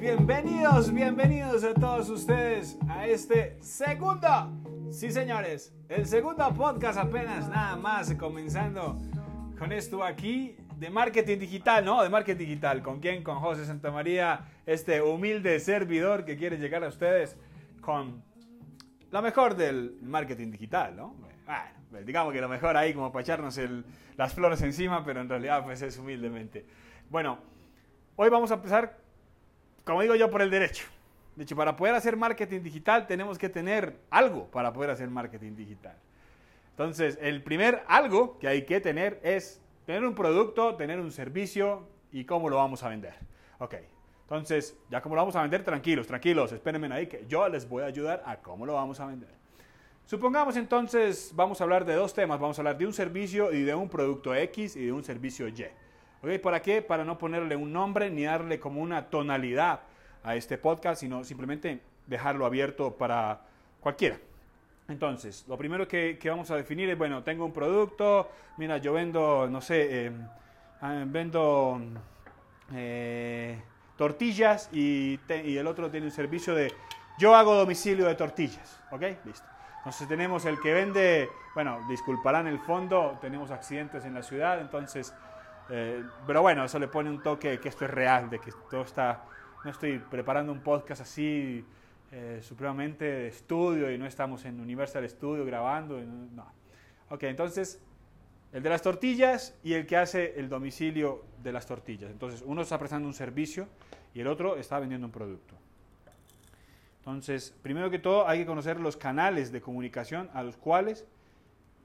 bienvenidos, bienvenidos a todos ustedes a este segundo, sí señores, el segundo podcast apenas nada más comenzando con esto aquí de marketing digital, ¿no? De marketing digital. ¿Con quién? Con José Santamaría, este humilde servidor que quiere llegar a ustedes con lo mejor del marketing digital, ¿no? Bueno, pues digamos que lo mejor ahí como para echarnos las flores encima, pero en realidad pues es humildemente. Bueno, hoy vamos a empezar, como digo yo, por el derecho. De hecho, para poder hacer marketing digital tenemos que tener algo para poder hacer marketing digital. Entonces, el primer algo que hay que tener es tener un producto, tener un servicio y cómo lo vamos a vender. Ok, entonces, ya cómo lo vamos a vender, tranquilos, tranquilos, espérenme ahí que yo les voy a ayudar a cómo lo vamos a vender. Supongamos entonces, vamos a hablar de dos temas, vamos a hablar de un servicio y de un producto X y de un servicio Y. ¿Ok? ¿Para qué? Para no ponerle un nombre ni darle como una tonalidad a este podcast, sino simplemente dejarlo abierto para cualquiera. Entonces, lo primero que, vamos a definir es, bueno, tengo un producto, mira, yo vendo, no sé, em, ah, vendo eh, tortillas y, y, el otro tiene un servicio de, yo hago domicilio de tortillas, ¿ok? Listo. Entonces tenemos el que vende, bueno, disculparán el fondo, tenemos accidentes en la ciudad, entonces eh, pero bueno, eso le pone un toque que esto es real, de que todo está... No estoy preparando un podcast así eh, supremamente de estudio y no estamos en Universal Studio grabando. No. Ok, entonces el de las tortillas y el que hace el domicilio de las tortillas. Entonces uno está prestando un servicio y el otro está vendiendo un producto. Entonces, primero que todo hay que conocer los canales de comunicación a los cuales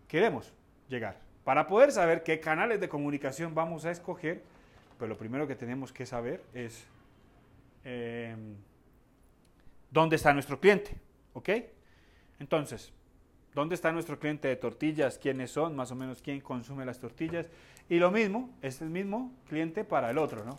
queremos llegar. Para poder saber qué canales de comunicación vamos a escoger, pues lo primero que tenemos que saber es em, dónde está nuestro cliente, ¿ok? Entonces, ¿dónde está nuestro cliente de tortillas? ¿Quiénes son? Más o menos quién consume las tortillas. Y lo mismo, es el mismo cliente para el otro, ¿no?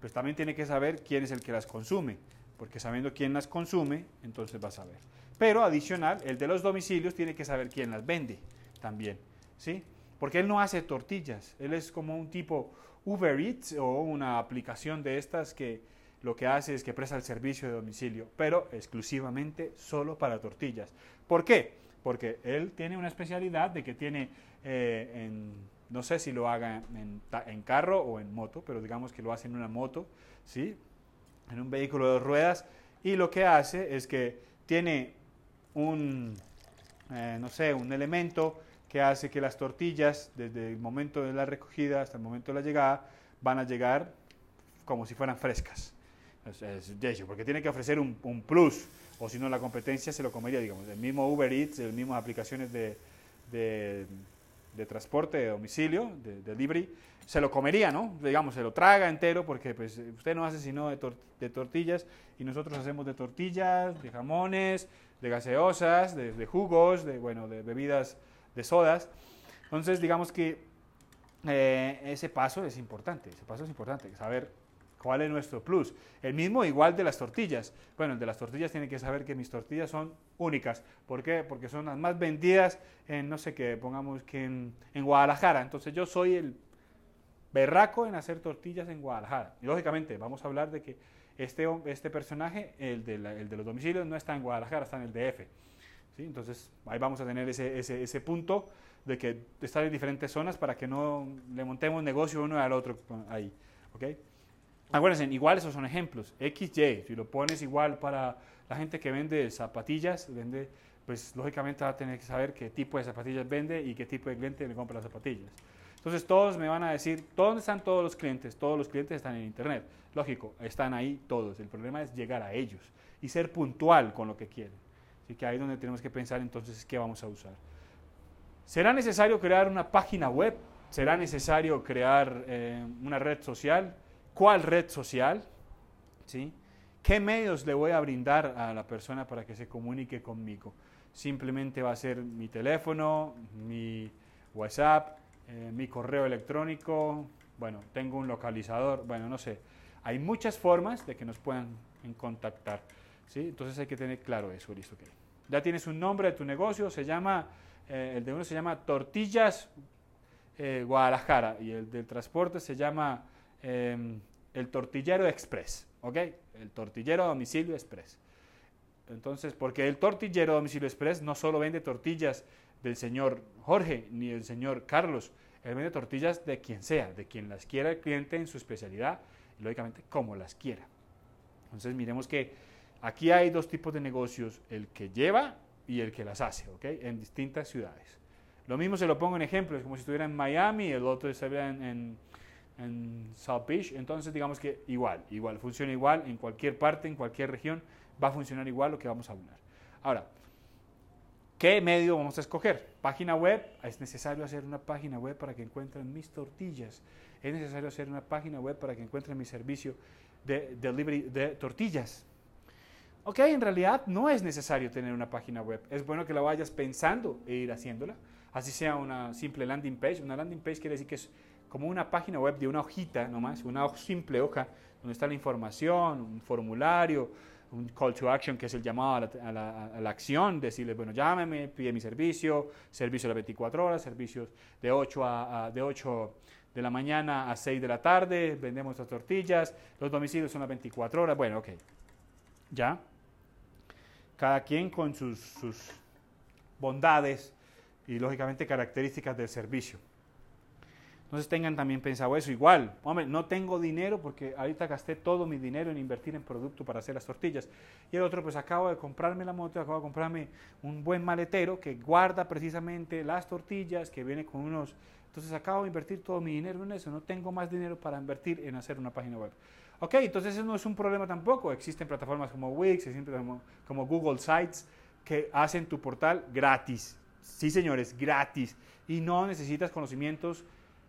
Pues también tiene que saber quién es el que las consume, porque sabiendo quién las consume, entonces va a saber. Pero adicional, el de los domicilios tiene que saber quién las vende también, ¿sí? Porque él no hace tortillas, él es como un tipo Uber Eats o una aplicación de estas que lo que hace es que presta el servicio de domicilio, pero exclusivamente solo para tortillas. ¿Por qué? Porque él tiene una especialidad de que tiene, eh, no sé si lo haga en, carro o en moto, pero digamos que lo hace en una moto, ¿sí? en un vehículo de ruedas, y lo que hace es que tiene un, eh, no sé, un elemento que hace que las tortillas, desde el momento de la recogida hasta el momento de la llegada, van a llegar como si fueran frescas. Es, de hecho, porque tiene que ofrecer un, plus, o si no la competencia se lo comería, digamos, el mismo Uber Eats, las mismas aplicaciones de, de, transporte, de domicilio, de, delivery, se lo comería, ¿no? Digamos, se lo traga entero porque pues, usted no hace sino de, de tortillas y nosotros hacemos de tortillas, de jamones, de gaseosas, de, jugos, de, bueno, de bebidas de sodas. Entonces, digamos que eh, ese paso es importante, ese paso es importante, saber cuál es nuestro plus. El mismo igual de las tortillas. Bueno, el de las tortillas tiene que saber que mis tortillas son únicas. ¿Por qué? Porque son las más vendidas en, no sé qué, pongamos que en, Guadalajara. Entonces yo soy el berraco en hacer tortillas en Guadalajara. Y lógicamente vamos a hablar de que este, este personaje, el de, el de los domicilios, no está en Guadalajara, está en el DF. Entonces ahí vamos a tener ese, ese, ese, punto de que estar en diferentes zonas para que no le montemos negocio uno al otro ahí. ¿okay? Acuérdense, igual esos son ejemplos. XY, si lo pones igual para la gente que vende zapatillas, vende, pues lógicamente va a tener que saber qué tipo de zapatillas vende y qué tipo de cliente le compra las zapatillas. Entonces todos me van a decir, ¿dónde están todos los clientes? Todos los clientes están en Internet. Lógico, están ahí todos. El problema es llegar a ellos y ser puntual con lo que quieren. Así que ahí es donde tenemos que pensar entonces qué vamos a usar. ¿Será necesario crear una página web? ¿Será necesario crear eh, una red social? ¿Cuál red social? ¿Sí? ¿Qué medios le voy a brindar a la persona para que se comunique conmigo? Simplemente va a ser mi teléfono, mi WhatsApp, eh, mi correo electrónico, bueno, tengo un localizador, bueno, no sé. Hay muchas formas de que nos puedan contactar. ¿Sí? Entonces hay que tener claro eso, listo. Ya tienes un nombre de tu negocio, se llama, eh, el de uno se llama Tortillas eh, Guadalajara y el del transporte se llama em, el tortillero express, ¿ok? El tortillero a domicilio express. Entonces, porque el tortillero a domicilio express no solo vende tortillas del señor Jorge ni del señor Carlos, él vende tortillas de quien sea, de quien las quiera el cliente en su especialidad y lógicamente como las quiera. Entonces, miremos que aquí hay dos tipos de negocios, el que lleva y el que las hace, ¿ok? En distintas ciudades. Lo mismo se lo pongo en ejemplos, como si estuviera en Miami, el otro estuviera en, en, South Beach. Entonces, digamos que igual, igual, funciona igual en cualquier parte, en cualquier región, va a funcionar igual lo que vamos a hablar. Ahora, ¿qué medio vamos a escoger? Página web, es necesario hacer una página web para que encuentren mis tortillas. Es necesario hacer una página web para que encuentren mi servicio de delivery de tortillas. Ok, en realidad no es necesario tener una página web. Es bueno que la vayas pensando e ir haciéndola así sea una simple landing page. Una landing page quiere decir que es como una página web de una hojita nomás, una simple hoja donde está la información, un formulario, un call to action que es el llamado a la, acción, decirle, bueno, llámeme, pide mi servicio, servicio de 24 horas, servicios de 8, a, de 8 de la mañana a 6 de la tarde, vendemos las tortillas, los domicilios son las 24 horas, bueno, ok, ya. Cada quien con sus, sus bondades y lógicamente características del servicio. Entonces tengan también pensado eso. Igual, hombre, no tengo dinero porque ahorita gasté todo mi dinero en invertir en producto para hacer las tortillas. Y el otro, pues acabo de comprarme la moto, acabo de comprarme un buen maletero que guarda precisamente las tortillas, que viene con unos... Entonces acabo de invertir todo mi dinero en eso. No tengo más dinero para invertir en hacer una página web. Ok, entonces eso no es un problema tampoco. Existen plataformas como Wix, existen como, Google Sites que hacen tu portal gratis Sí, señores, gratis. Y no necesitas conocimientos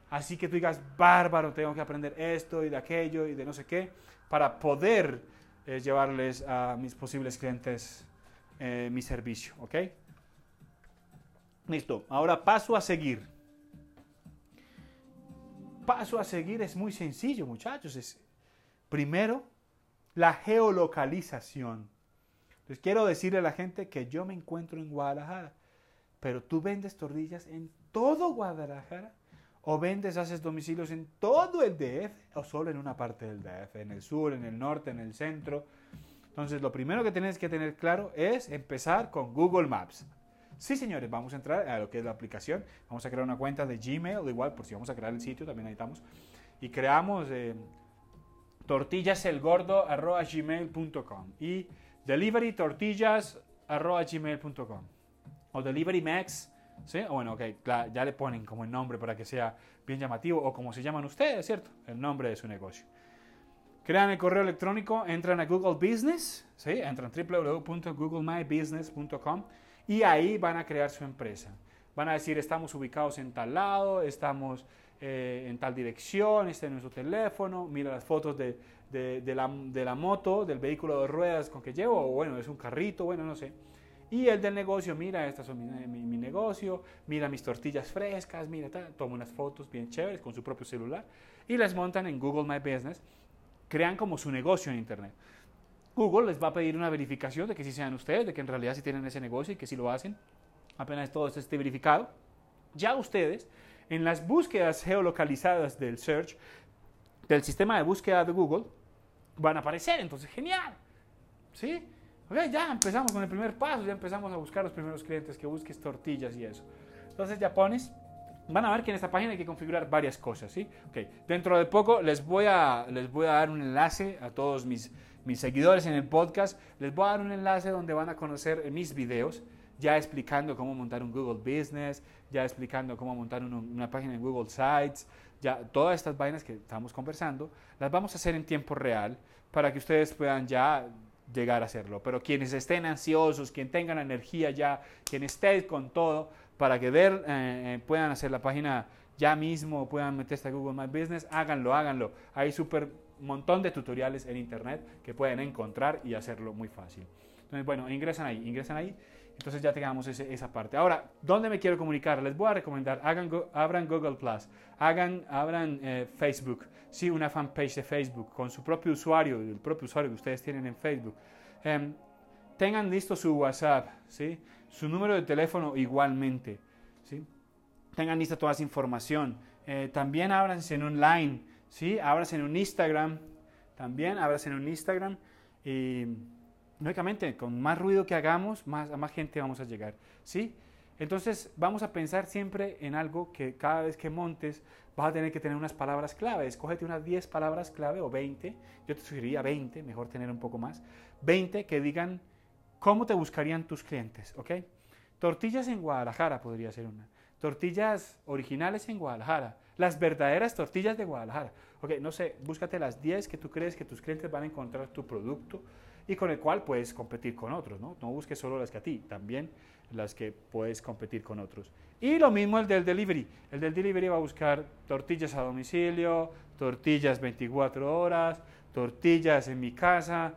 así que tú digas, bárbaro, tengo que aprender esto y de aquello y de no sé qué, para poder eh, llevarles a mis posibles clientes eh, mi servicio. ¿Ok? Listo. Ahora paso a seguir. Paso a seguir es muy sencillo, muchachos. Primero, la geolocalización. Entonces quiero decirle a la gente que yo me encuentro en Guadalajara pero tú vendes tortillas en todo Guadalajara o vendes, haces domicilios en todo el DF o solo en una parte del DF, en el sur, en el norte, en el centro. Entonces, lo primero que tienes que tener claro es empezar con Google Maps. Sí, señores, vamos a entrar a lo que es la aplicación. Vamos a crear una cuenta de Gmail, igual por si vamos a crear el sitio, también necesitamos. Y creamos eh, tortillaselgordo.gmail.com y deliverytortillas.gmail.com o Delivery Max, ¿sí? Bueno, ok, ya le ponen como el nombre para que sea bien llamativo o como se llaman ustedes, ¿cierto? El nombre de su negocio. Crean el correo electrónico, entran a Google Business, ¿sí? Entran www.googlemybusiness.com y ahí van a crear su empresa. Van a decir, estamos ubicados en tal lado, estamos eh, en tal dirección, este es nuestro teléfono, mira las fotos de, de, la, de la moto, del vehículo de ruedas con que llevo, o bueno, es un carrito, bueno, no sé. Y el del negocio, mira, estas son mi, negocio, mira mis tortillas frescas, mira, toma unas fotos bien chéveres con su propio celular y las montan en Google My Business, crean como su negocio en Internet. Google les va a pedir una verificación de que sí sean ustedes, de que en realidad sí tienen ese negocio y que sí lo hacen. Apenas todo esto esté verificado, ya ustedes en las búsquedas geolocalizadas del search, del sistema de búsqueda de Google, van a aparecer. Entonces, genial. ¿Sí? Ok, ya empezamos con el primer paso, ya empezamos a buscar los primeros clientes, que busques tortillas y eso. Entonces ya pones, van a ver que en esta página hay que configurar varias cosas, ¿sí? Ok, dentro de poco les voy a, les voy a dar un enlace a todos mis, mis seguidores en el podcast, les voy a dar un enlace donde van a conocer mis videos, ya explicando cómo montar un Google Business, ya explicando cómo montar una página en Google Sites, ya todas estas vainas que estamos conversando, las vamos a hacer en tiempo real para que ustedes puedan ya llegar a hacerlo. Pero quienes estén ansiosos, quien tengan energía ya, quien esté con todo, para que ver, eh, eh, puedan hacer la página ya mismo, puedan meterse a Google My Business, háganlo, háganlo. Hay súper montón de tutoriales en internet que pueden encontrar y hacerlo muy fácil. Entonces, bueno, ingresan ahí, ingresan ahí. Entonces ya tengamos esa parte. Ahora, ¿dónde me quiero comunicar? Les voy a recomendar, hagan, abran Google Plus, hagan, abran eh, Facebook, sí, una fanpage de Facebook con su propio usuario, el propio usuario que ustedes tienen en Facebook. Em, tengan listo su WhatsApp, ¿sí? su número de teléfono igualmente. ¿sí? Tengan lista toda esa información. Eh, también ábranse en online, ¿sí? ábranse en un Instagram también, ábrase en un Instagram y lógicamente con más ruido que hagamos, más, a más gente vamos a llegar, ¿sí? Entonces vamos a pensar siempre en algo que cada vez que montes vas a tener que tener unas palabras clave. Escógete unas 10 palabras clave o 20. Yo te sugeriría 20, mejor tener un poco más. 20 que digan cómo te buscarían tus clientes, ¿ok? Tortillas en Guadalajara podría ser una. Tortillas originales en Guadalajara. Las verdaderas tortillas de Guadalajara. Ok, no sé, búscate las 10 que tú crees que tus clientes van a encontrar tu producto y con el cual puedes competir con otros, ¿no? No busques solo las que a ti, también las que puedes competir con otros. Y lo mismo el del delivery. El del delivery va a buscar tortillas a domicilio, tortillas 24 horas, tortillas en mi casa,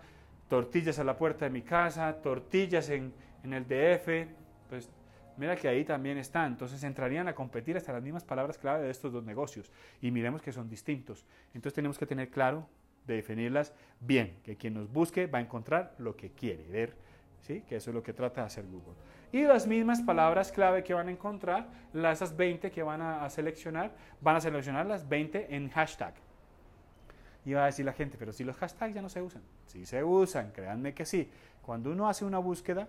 tortillas a la puerta de mi casa, tortillas en, en el DF. Pues mira que ahí también están. Entonces entrarían a competir hasta las mismas palabras clave de estos dos negocios. Y miremos que son distintos. Entonces tenemos que tener claro de definirlas bien, que quien nos busque va a encontrar lo que quiere ver, ¿sí? que eso es lo que trata de hacer Google. Y las mismas palabras clave que van a encontrar, las, esas 20 que van a, seleccionar, van a seleccionar las 20 en hashtag. Y va a decir la gente, pero si los hashtags ya no se usan. Sí se usan, créanme que sí. Cuando uno hace una búsqueda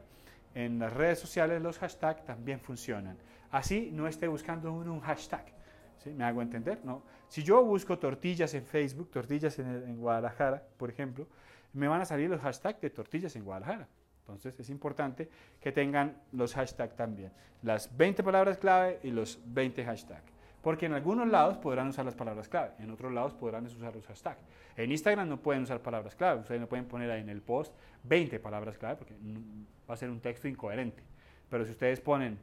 en las redes sociales, los hashtags también funcionan. Así no esté buscando uno un hashtag. ¿Me hago entender? No. Si yo busco tortillas en Facebook, tortillas en, Guadalajara, por ejemplo, me van a salir los hashtags de tortillas en Guadalajara. Entonces es importante que tengan los hashtags también. Las 20 palabras clave y los 20 hashtags. Porque en algunos lados podrán usar las palabras clave, en otros lados podrán usar los hashtags. En Instagram no pueden usar palabras clave, ustedes no pueden poner ahí en el post 20 palabras clave porque va a ser un texto incoherente. Pero si ustedes ponen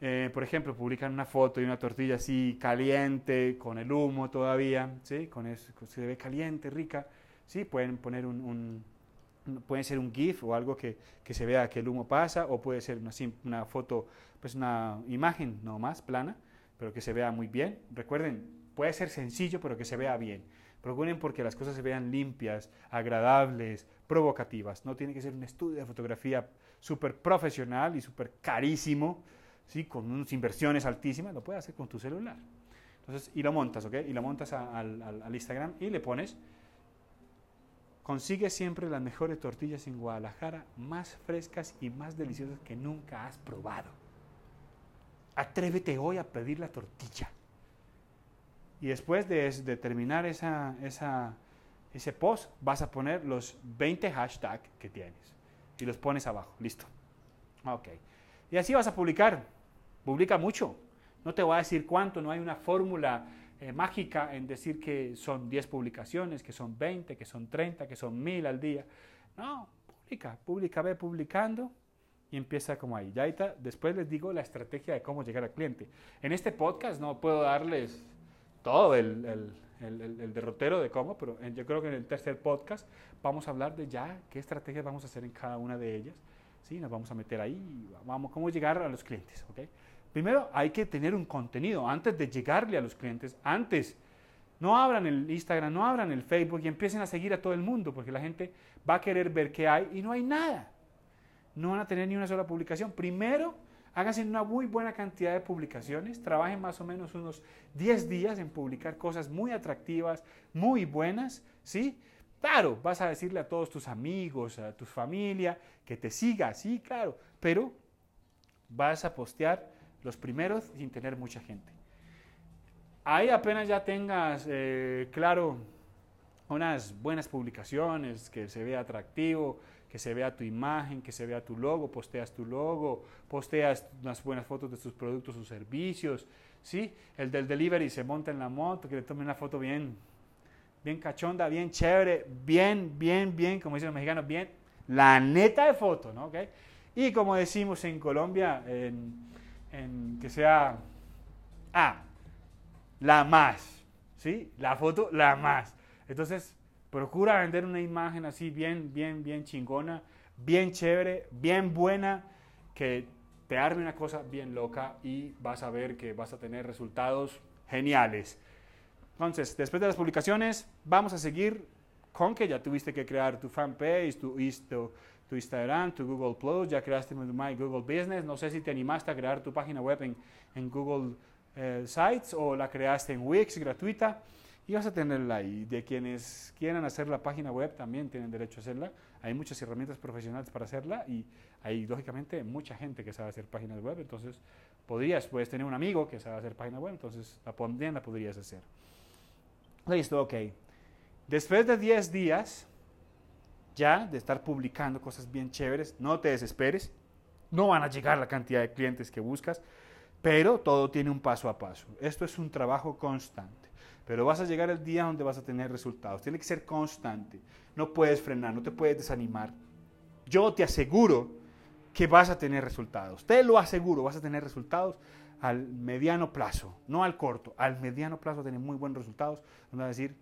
eh, por ejemplo, publican una foto de una tortilla así caliente, con el humo todavía, ¿sí? Con eso, se ve caliente, rica, ¿sí? Pueden poner un, puede ser un GIF o algo que, que, se vea que el humo pasa, o puede ser una, una foto, pues una imagen no más plana, pero que se vea muy bien. Recuerden, puede ser sencillo, pero que se vea bien. Procuren porque las cosas se vean limpias, agradables, provocativas. No tiene que ser un estudio de fotografía súper profesional y súper carísimo, ¿sí? con unas inversiones altísimas, lo puedes hacer con tu celular. Entonces, y lo montas, ¿ok? Y lo montas al, Instagram y le pones, consigue siempre las mejores tortillas en Guadalajara, más frescas y más deliciosas que nunca has probado. Atrévete hoy a pedir la tortilla. Y después de, de terminar esa, ese post, vas a poner los 20 hashtags que tienes. Y los pones abajo. Listo. Ok. Y así vas a publicar publica mucho. No te voy a decir cuánto, no hay una fórmula eh, mágica en decir que son 10 publicaciones, que son 20, que son 30, que son 1000 al día. No, publica, publica, ve publicando y empieza como ahí. Ya ahorita, después les digo la estrategia de cómo llegar al cliente. En este podcast no puedo darles todo el, el, el, derrotero de cómo, pero yo creo que en el tercer podcast vamos a hablar de ya qué estrategias vamos a hacer en cada una de ellas. ¿sí? Nos vamos a meter ahí, vamos, cómo llegar a los clientes. ¿okay? Primero hay que tener un contenido antes de llegarle a los clientes, antes. No abran el Instagram, no abran el Facebook y empiecen a seguir a todo el mundo, porque la gente va a querer ver qué hay y no hay nada. No van a tener ni una sola publicación. Primero, háganse una muy buena cantidad de publicaciones, trabajen más o menos unos 10 días en publicar cosas muy atractivas, muy buenas, ¿sí? Claro, vas a decirle a todos tus amigos, a tu familia, que te siga, sí, claro, pero vas a postear los primeros sin tener mucha gente. Ahí apenas ya tengas, eh, claro, unas buenas publicaciones, que se vea atractivo, que se vea tu imagen, que se vea tu logo, posteas tu logo, posteas unas buenas fotos de tus productos o servicios, ¿sí? El del delivery se monta en la moto, que le tome una foto bien, bien cachonda, bien chévere, bien, bien, bien, como dicen los mexicanos, bien, la neta de foto, ¿no? ¿Okay? Y como decimos en Colombia, en en que sea ah, la más, ¿sí? La foto, la más. Entonces, procura vender una imagen así bien, bien, bien chingona, bien chévere, bien buena, que te arme una cosa bien loca y vas a ver que vas a tener resultados geniales. Entonces, después de las publicaciones, vamos a seguir con que ya tuviste que crear tu fanpage, tu, tu, tu Instagram, tu Google Plus, ya creaste My Google Business, no sé si te animaste a crear tu página web en, en Google eh, Sites o la creaste en Wix gratuita. y vas a tenerla ahí. De quienes quieran hacer la página web también tienen derecho a hacerla. Hay muchas herramientas profesionales para hacerla y hay lógicamente mucha gente que sabe hacer páginas web, entonces podrías, puedes tener un amigo que sabe hacer página web, entonces la, también la podrías hacer. Listo, ok. Después de 10 días ya de estar publicando cosas bien chéveres, no te desesperes, no van a llegar la cantidad de clientes que buscas, pero todo tiene un paso a paso. Esto es un trabajo constante. Pero vas a llegar el día donde vas a tener resultados. Tiene que ser constante. No puedes frenar, no te puedes desanimar. Yo te aseguro que vas a tener resultados. Te lo aseguro, vas a tener resultados al mediano plazo, no al corto. Al mediano plazo tener muy buenos resultados. Donde vas a decir,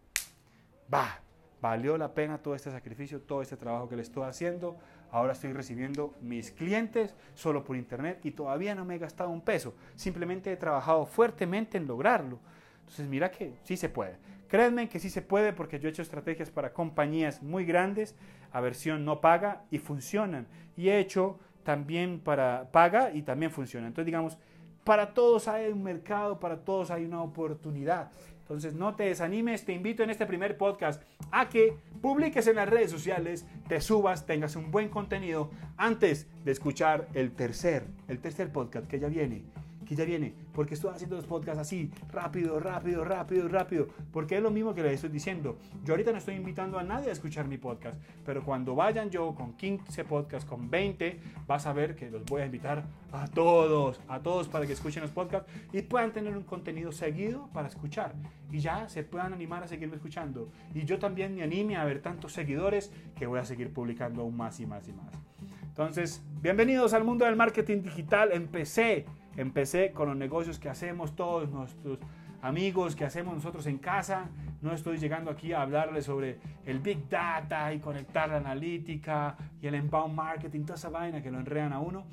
va, valió la pena todo este sacrificio, todo este trabajo que le estoy haciendo. Ahora estoy recibiendo mis clientes solo por internet y todavía no me he gastado un peso. Simplemente he trabajado fuertemente en lograrlo. Entonces mira que sí se puede. Créanme que sí se puede porque yo he hecho estrategias para compañías muy grandes, a versión no paga y funcionan. Y he hecho también para paga y también funciona. Entonces digamos, para todos hay un mercado, para todos hay una oportunidad. Entonces no te desanimes, te invito en este primer podcast a que publiques en las redes sociales, te subas, tengas un buen contenido antes de escuchar el tercer, el tercer podcast que ya viene que ya viene, porque estoy haciendo los podcasts así, rápido, rápido, rápido, rápido, porque es lo mismo que les estoy diciendo. Yo ahorita no estoy invitando a nadie a escuchar mi podcast, pero cuando vayan yo con 15 podcasts, con 20, vas a ver que los voy a invitar a todos, a todos para que escuchen los podcasts y puedan tener un contenido seguido para escuchar y ya se puedan animar a seguirme escuchando. Y yo también me anime a ver tantos seguidores que voy a seguir publicando aún más y más y más. Entonces, bienvenidos al mundo del marketing digital. Empecé Empecé con los negocios que hacemos todos nuestros amigos, que hacemos nosotros en casa. No estoy llegando aquí a hablarles sobre el Big Data y conectar la analítica y el inbound marketing, toda esa vaina que lo enredan a uno,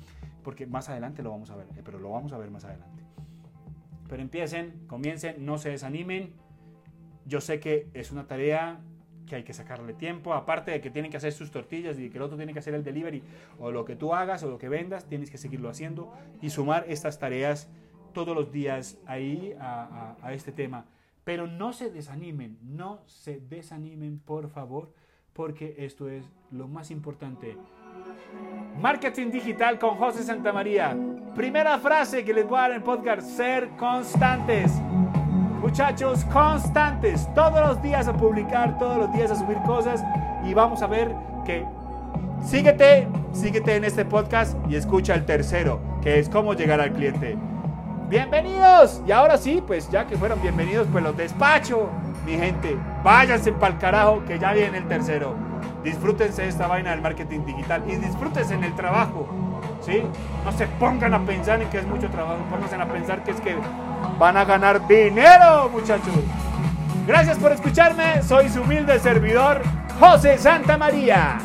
porque más adelante lo vamos a ver, eh, pero lo vamos a ver más adelante. Pero empiecen, comiencen, no se desanimen. Yo sé que es una tarea que hay que sacarle tiempo, aparte de que tienen que hacer sus tortillas y que el otro tiene que hacer el delivery o lo que tú hagas o lo que vendas, tienes que seguirlo haciendo y sumar estas tareas todos los días ahí a, este tema. Pero no se desanimen, no se desanimen por favor, porque esto es lo más importante. Marketing digital con José Santamaría. Primera frase que les voy a dar en podcast, ser constantes. Muchachos, constantes, todos los días a publicar, todos los días a subir cosas y vamos a ver que síguete, síguete en este podcast y escucha el tercero, que es cómo llegar al cliente. Bienvenidos. Y ahora sí, pues ya que fueron bienvenidos, pues los despacho, mi gente. Váyanse para el carajo que ya viene el tercero. Disfrútense esta vaina del marketing digital y disfrútense en el trabajo. ¿Sí? No se pongan a pensar en que es mucho trabajo, pónganse a pensar que es que van a ganar dinero, muchachos. Gracias por escucharme, soy su humilde servidor, José Santa María.